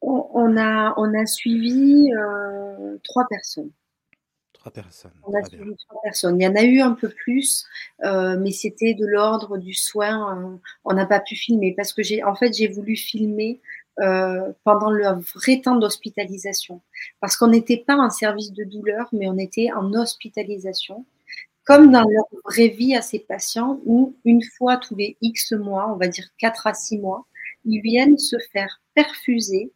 On, a, on a suivi euh, trois personnes. Trois personnes. On a suivi trois personnes. Il y en a eu un peu plus, euh, mais c'était de l'ordre du soin. on n'a pas pu filmer parce que j'ai, en fait, j'ai voulu filmer euh, pendant le vrai temps d'hospitalisation. Parce qu'on n'était pas en service de douleur, mais on était en hospitalisation, comme dans leur vraie vie à ces patients, où une fois tous les X mois, on va dire 4 à 6 mois, ils viennent se faire perfuser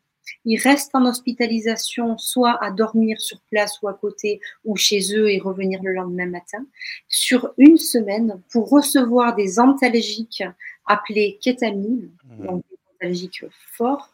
ils restent en hospitalisation, soit à dormir sur place ou à côté ou chez eux et revenir le lendemain matin, sur une semaine pour recevoir des antalgiques appelés kétamine, mmh. donc des antalgiques forts,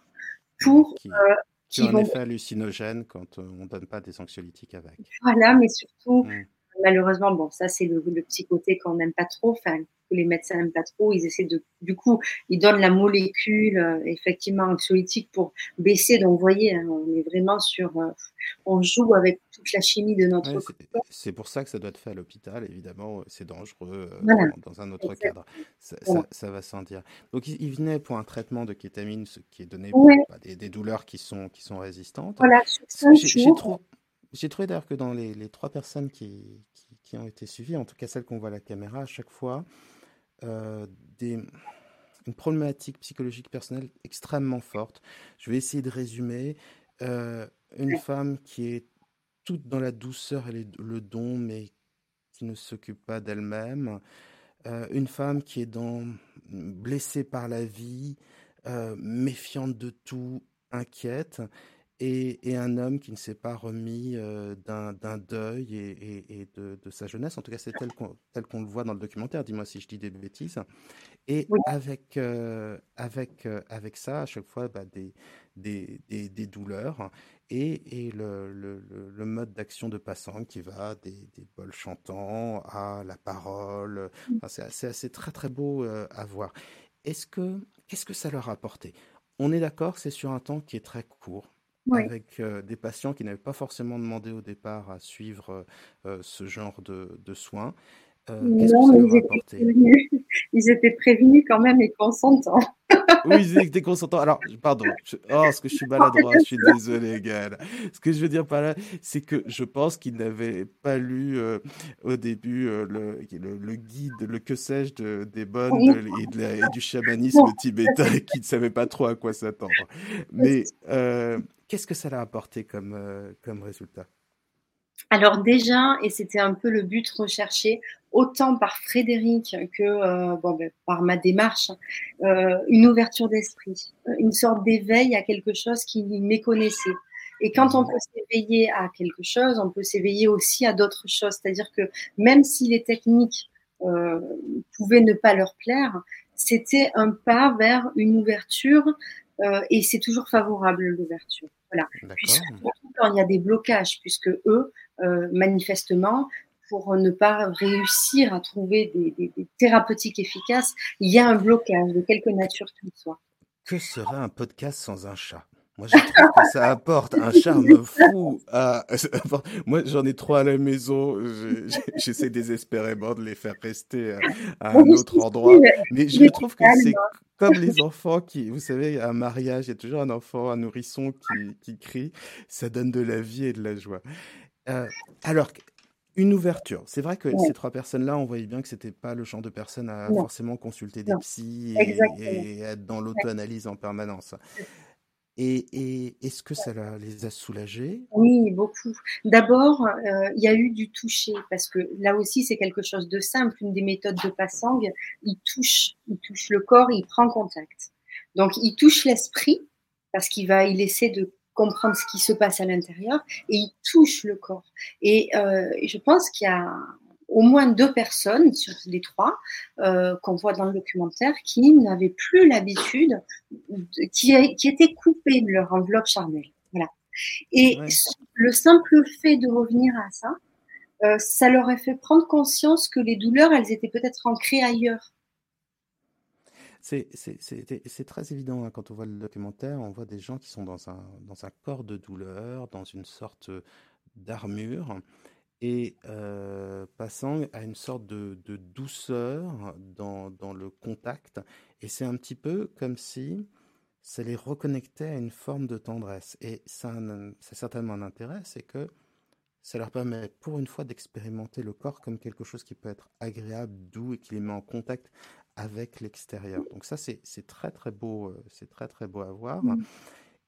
pour qui, euh, qui, ont un effet hallucinogène quand euh, on ne donne pas des anxiolytiques avec. Voilà, mais surtout, mmh. Malheureusement, bon, ça c'est le, le, petit côté qu'on n'aime pas trop. Enfin, que les médecins n'aiment pas trop. Ils essaient de, du coup, ils donnent la molécule euh, effectivement anxiolytique pour baisser. Donc, vous voyez, hein, on est vraiment sur, euh, on joue avec toute la chimie de notre corps. C'est pour ça que ça doit être fait à l'hôpital. Évidemment, c'est dangereux euh, dans, un autre cadre. Ça, ça, va sans dire. Donc, il, venait pour un traitement de kétamine, ce qui est donné pour bah, des, des, douleurs qui sont, qui sont résistantes. Voilà, j'ai trouvé d'ailleurs que dans les, trois personnes qui, qui, qui, ont été suivies, en tout cas celles qu'on voit à la caméra, à chaque fois, euh, des, une problématique psychologique personnelle extrêmement forte. Je vais essayer de résumer. Euh, une femme qui est toute dans la douceur et le don, mais qui ne s'occupe pas d'elle-même. Euh, une femme qui est dans, blessée par la vie, méfiante de tout, inquiète et, un homme qui ne s'est pas remis euh, d'un deuil et, de, sa jeunesse. En tout cas, c'est tel qu'on le voit dans le documentaire. Dis-moi si je dis des bêtises. Et avec, euh, avec, euh, avec ça, à chaque fois, bah, des, des, des, douleurs et, le, le, le, mode d'action de passant qui va des, bols chantants à la parole. Mmh. c'est assez, très, très beau à voir. Est-ce que, qu'est-ce que ça leur a apporté? On est d'accord, c'est sur un temps qui est très court avec des patients qui n'avaient pas forcément demandé au départ à suivre ce genre de, de soins. Qu'est-ce que ça ils étaient prévenus quand même et consentants. Oui, ils étaient consentants. Alors, pardon. Oh, ce que je suis maladroit, je suis désolé, Gaël. Ce que je veux dire par là, c'est que je pense qu'ils n'avaient pas lu au début le, le, guide, le que sais-je, de, des bonnes et, et, du chamanisme tibétain et qu'ils ne savaient pas trop à quoi s'attendre. Mais Qu'est-ce que ça l'a apporté comme, euh, comme résultat? Alors déjà, et c'était un peu le but recherché, autant par Frédéric que euh, bon, ben, par ma démarche, euh, une ouverture d'esprit, une sorte d'éveil à quelque chose qui méconnaissait. Et quand on mmh. peut s'éveiller à quelque chose, on peut s'éveiller aussi à d'autres choses. C'est-à-dire que même si les techniques pouvaient ne pas leur plaire, c'était un pas vers une ouverture et c'est toujours favorable l'ouverture. Voilà. quand il y a des blocages, puisque eux, euh, manifestement, pour ne pas réussir à trouver des, thérapeutiques efficaces, il y a un blocage de quelque nature qu'il soit. Que serait un podcast sans un chat? Moi, je trouve que ça apporte un charme fou. À... Moi, j'en ai trois à la maison. J'essaie désespérément de les faire rester à un autre endroit. Mais je trouve que c'est comme les enfants qui, vous savez, à un mariage, il y a toujours un enfant, un nourrisson qui, qui crie. Ça donne de la vie et de la joie. Euh, alors, une ouverture. C'est vrai que ces trois personnes-là, on voyait bien que c'était pas le genre de personnes à forcément consulter des psys et, être dans l'auto-analyse en permanence. Et, est-ce que ça les a soulagés? Oui, beaucoup. D'abord, euh, il y a eu du toucher, parce que là aussi, c'est quelque chose de simple. Une des méthodes de Passang, il touche, il touche le corps, il prend contact. Donc, il touche l'esprit, parce qu'il va, il essaie de comprendre ce qui se passe à l'intérieur, et il touche le corps. Et euh, je pense qu'il y a au moins deux personnes sur les trois euh, qu'on voit dans le documentaire qui n'avaient plus l'habitude, qui, qui étaient coupées de leur enveloppe charnelle. Voilà. Et le simple fait de revenir à ça, euh, ça leur a fait prendre conscience que les douleurs, elles étaient peut-être ancrées ailleurs. C'est très évident hein, quand on voit le documentaire, on voit des gens qui sont dans un, dans un corps de douleur, dans une sorte d'armure, et euh, Passang a une sorte de, de douceur dans, dans, le contact. Et c'est un petit peu comme si ça les reconnectait à une forme de tendresse. Et ça, c'est certainement un intérêt, c'est que ça leur permet pour une fois d'expérimenter le corps comme quelque chose qui peut être agréable, doux et qui les met en contact avec l'extérieur. Donc ça, c'est très très beau, euh, c'est très très beau à voir. Mmh.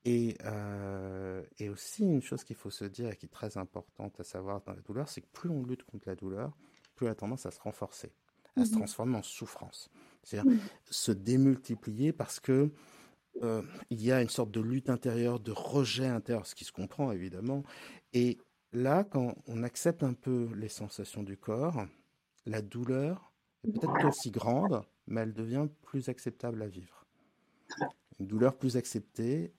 Et, euh, et aussi, une chose qu'il faut se dire et qui est très importante à savoir dans la douleur, c'est que plus on lutte contre la douleur, plus elle a tendance à se renforcer, à se mmh transformer en souffrance. C'est-à-dire mmh. se démultiplier parce que euh, il y a une sorte de lutte intérieure, de rejet intérieur, ce qui se comprend évidemment. Et là, quand on accepte un peu les sensations du corps, la douleur est peut-être pas aussi grande, mais elle devient plus acceptable à vivre. Une douleur plus acceptée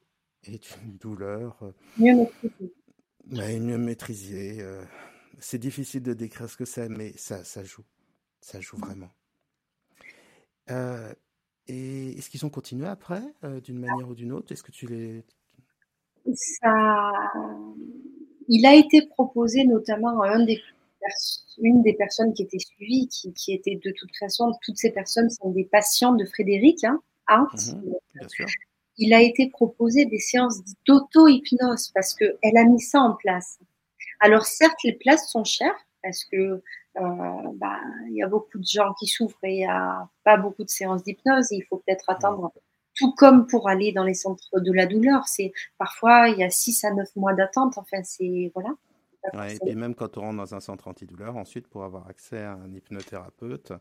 est une douleur euh, mieux maîtrisée. mieux maîtrisée. Euh, c'est difficile de décrire ce que c'est, mais ça, ça joue. Ça joue vraiment. Euh, et est-ce qu'ils ont continué après, d'une manière ou d'une autre? Est-ce que tu les... Ça... Il a été proposé notamment à un des une des personnes qui était suivie, qui, qui, était de toute façon, toutes ces personnes sont des patients de Frédéric hein, mhm, Il a été proposé des séances d'auto-hypnose parce qu'elle a mis ça en place. Alors certes, les places sont chères parce que euh, bah, il y a beaucoup de gens qui souffrent et il n'y a pas beaucoup de séances d'hypnose. Il faut peut-être mhm. attendre, tout comme pour aller dans les centres de la douleur. C'est parfois il y a 6 à 9 mois d'attente. Enfin, c'est voilà et même quand on rentre dans un centre antidouleur, ensuite, pour avoir accès à un hypnothérapeute,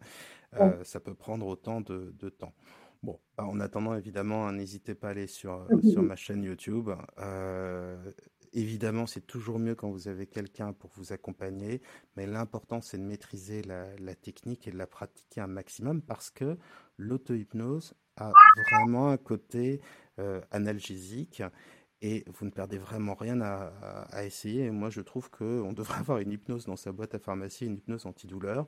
euh, ça peut prendre autant de, temps. Bon, bah, en attendant, évidemment, hein, n'hésitez pas à aller sur, sur ma chaîne YouTube. Euh, évidemment, c'est toujours mieux quand vous avez quelqu'un pour vous accompagner, mais l'important, c'est de maîtriser la, technique et de la pratiquer un maximum parce que l'auto-hypnose a vraiment un côté euh, analgésique et vous ne perdez vraiment rien à, essayer. Et moi, je trouve qu'on devrait avoir une hypnose dans sa boîte à pharmacie, une hypnose antidouleur.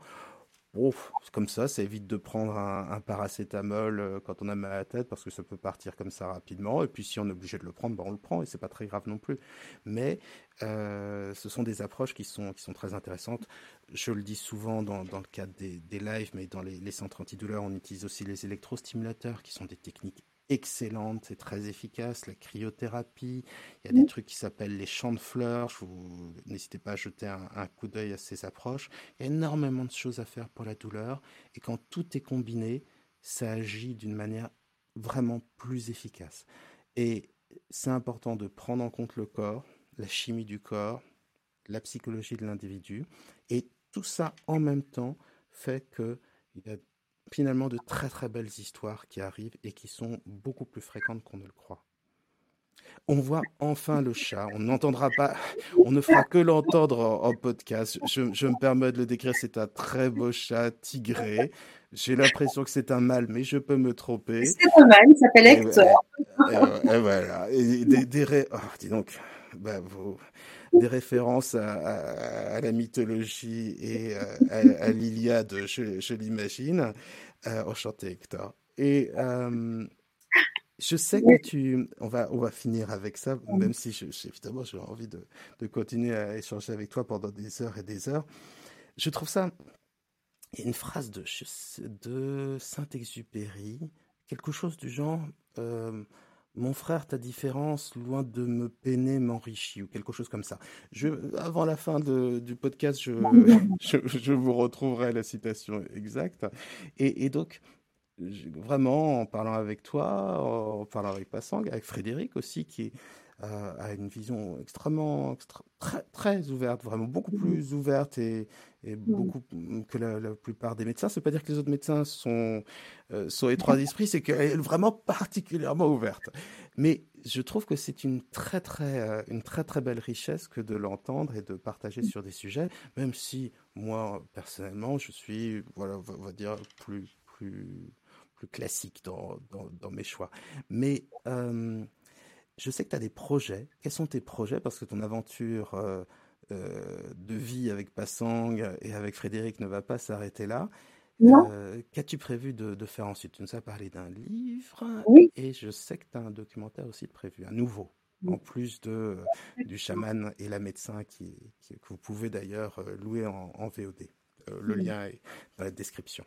Ouf, comme ça, ça évite de prendre un, paracétamol euh, quand on a mal à la tête parce que ça peut partir comme ça rapidement. Et puis si on est obligé de le prendre, ben on le prend et c'est pas très grave non plus. Mais euh, ce sont des approches qui sont, qui sont très intéressantes. Je le dis souvent dans, dans le cadre des, des lives, mais dans les, les centres antidouleurs, on utilise aussi les électrostimulateurs qui sont des techniques excellente, c'est très efficace, la cryothérapie, il y a des trucs qui s'appellent les champs de fleurs, vous n'hésitez pas à jeter un, coup d'œil à ces approches, il y a énormément de choses à faire pour la douleur, et quand tout est combiné, ça agit d'une manière vraiment plus efficace. Et c'est important de prendre en compte le corps, la chimie du corps, la psychologie de l'individu, et tout ça en même temps fait que il y a finalement de très très belles histoires qui arrivent et qui sont beaucoup plus fréquentes qu'on ne le croit. On voit enfin le chat. On n'entendra pas, on ne fera que l'entendre en, podcast. Je, me permets de le décrire. C'est un très beau chat tigré. J'ai l'impression que c'est un mâle, mais je peux me tromper. C'est un mâle, il s'appelle Hector. Et, voilà. Et des, oh, dis donc, bah, des références à, la mythologie et à, l'Iliade, je, l'imagine. Euh, enchanté, Hector. Et euh, je sais que tu. On va, on va finir avec ça, même si je, évidemment j'ai envie de, de, continuer à échanger avec toi pendant des heures et des heures. Je trouve ça. Il y a une phrase de, de Saint-Exupéry, quelque chose du genre. Euh, mon frère, ta différence, loin de me peiner, m'enrichit, ou quelque chose comme ça. Je, avant la fin du podcast, je, je, vous retrouverai la citation exacte. Et, donc, vraiment, en parlant avec toi, en parlant avec Passang, avec Frédéric aussi, qui euh, a une vision extrêmement, très, très ouverte, vraiment beaucoup plus ouverte et, et beaucoup que la, plupart des médecins. Ça veut pas dire que les autres médecins sont, euh, sont étroits d'esprit, c'est qu'elle est vraiment particulièrement ouverte. Mais je trouve que c'est une très très euh, une très très belle richesse que de l'entendre et de partager sur des sujets, même si moi personnellement je suis voilà on va dire plus plus plus classique dans, dans, dans mes choix. Mais euh, je sais que tu as des projets. Quels sont tes projets? Parce que ton aventure euh, euh, de vie avec Passang et avec Frédéric ne va pas s'arrêter là. Euh, qu'as-tu prévu de, faire ensuite? Tu nous as parlé d'un livre oui. et je sais que tu as un documentaire aussi prévu, un nouveau, en plus de, du chaman et la médecin qui, que vous pouvez d'ailleurs louer en, en VOD. le lien est dans la description.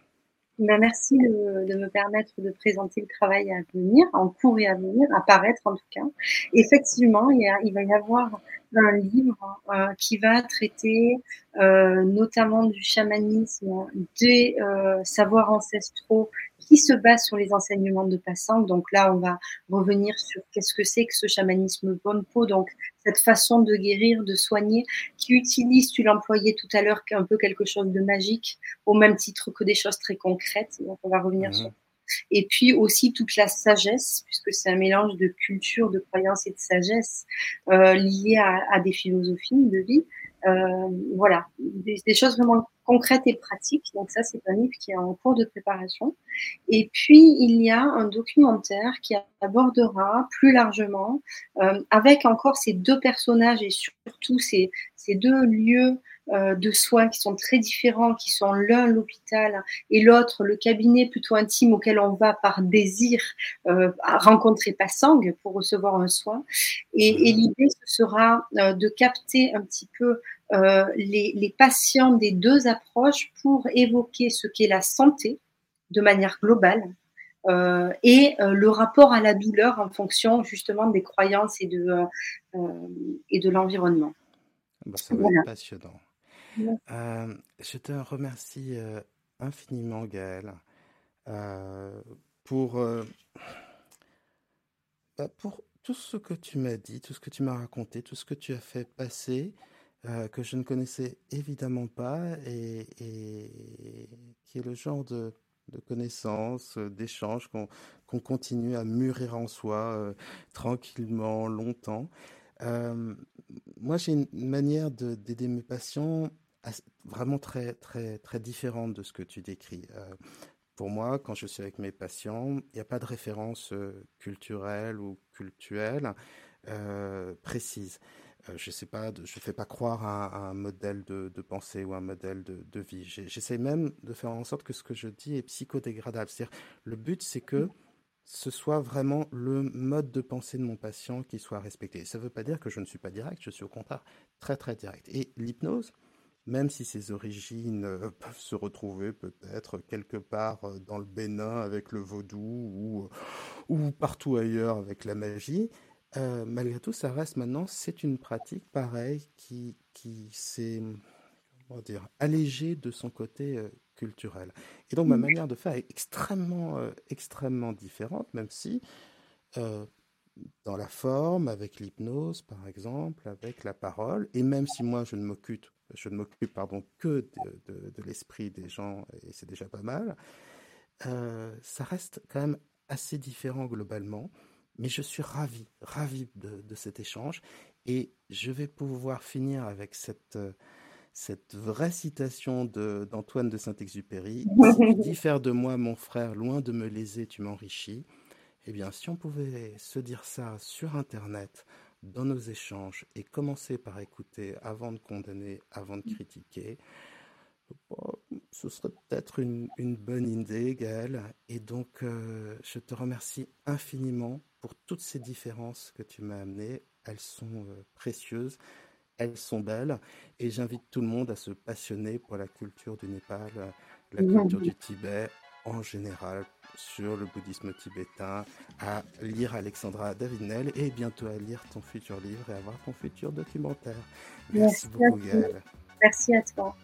Ben, merci de, me permettre de présenter le travail à venir, en cours et à venir, à paraître en tout cas. Effectivement, il va y avoir un livre euh, qui va traiter euh, notamment du chamanisme, des euh, savoirs ancestraux qui se basent sur les enseignements de Passant. Donc là, on va revenir sur qu'est-ce que c'est que ce chamanisme Bonpo, donc cette façon de guérir, de soigner, qui utilise, tu l'employais tout à l'heure, un peu quelque chose de magique, au même titre que des choses très concrètes. Donc on va revenir mmh. sur et puis aussi toute la sagesse, puisque c'est un mélange de culture, de croyance et de sagesse euh, liée à, à, des philosophies de vie. Euh, voilà, des, des, choses vraiment concrètes et pratiques. Donc ça, c'est un livre qui est en cours de préparation. Et puis, il y a un documentaire qui abordera plus largement, euh, avec encore ces deux personnages et surtout ces, ces deux lieux euh, de soins qui sont très différents, qui sont l'un l'hôpital et l'autre le cabinet plutôt intime auquel on va par désir euh, rencontrer Passang pour recevoir un soin. Et, et l'idée, ce sera euh, de capter un petit peu euh, les, les, patients des deux approches pour évoquer ce qu'est la santé de manière globale euh, et euh, le rapport à la douleur en fonction justement des croyances et de, et de l'environnement. Bah, ça va voilà. être passionnant. Je te remercie infiniment, Gaëlle, pour, bah, pour tout ce que tu m'as dit, tout ce que tu m'as raconté, tout ce que tu as fait passer, que je ne connaissais évidemment pas et, qui est le genre de, de connaissances, d'échanges qu'on qu continue à mûrir en soi tranquillement, longtemps. Euh, moi, j'ai une manière d'aider mes patients vraiment très, très, très différente de ce que tu décris. Euh, pour moi, quand je suis avec mes patients, il n'y a pas de référence euh, culturelle ou culturelle euh, précise. Euh, je sais fais pas croire à, à un modèle de, pensée ou un modèle de, vie. J'essaie même de faire en sorte que ce que je dis est psychodégradable. C'est-à-dire, le but, c'est que ce soit vraiment le mode de pensée de mon patient qui soit respecté. Ça ne veut pas dire que je ne suis pas direct, je suis au contraire très très direct. Et l'hypnose, même si ses origines euh, peuvent se retrouver peut-être quelque part euh, dans le Bénin avec le vaudou ou, ou partout ailleurs avec la magie, euh, malgré tout, ça reste maintenant, c'est une pratique pareille qui, qui s'est dire, allégée de son côté euh, culturel. Et donc ma manière de faire est extrêmement, euh, extrêmement différente, même si dans la forme, avec l'hypnose par exemple, avec la parole, et même si moi je ne m'occupe je ne m'occupe pardon que de, de, de l'esprit des gens et c'est déjà pas mal. Ça reste quand même assez différent globalement, mais je suis ravi, ravi de, de cet échange et je vais pouvoir finir avec cette cette vraie citation d'Antoine de, de Saint-Exupéry, si dit faire de moi mon frère, loin de me léser, tu m'enrichis. Eh bien, si on pouvait se dire ça sur Internet, dans nos échanges et commencer par écouter avant de condamner, avant de critiquer, ce serait peut-être une, une, bonne idée, Gaëlle. Et donc, euh, je te remercie infiniment pour toutes ces différences que tu m'as amenées. Elles sont euh, précieuses, elles sont belles. Et j'invite tout le monde à se passionner pour la culture du Népal, la culture du Tibet en général, sur le bouddhisme tibétain, à lire Alexandra Davinel et bientôt à lire ton futur livre et avoir ton futur documentaire. Merci, Merci beaucoup, Gaëlle. Merci à toi.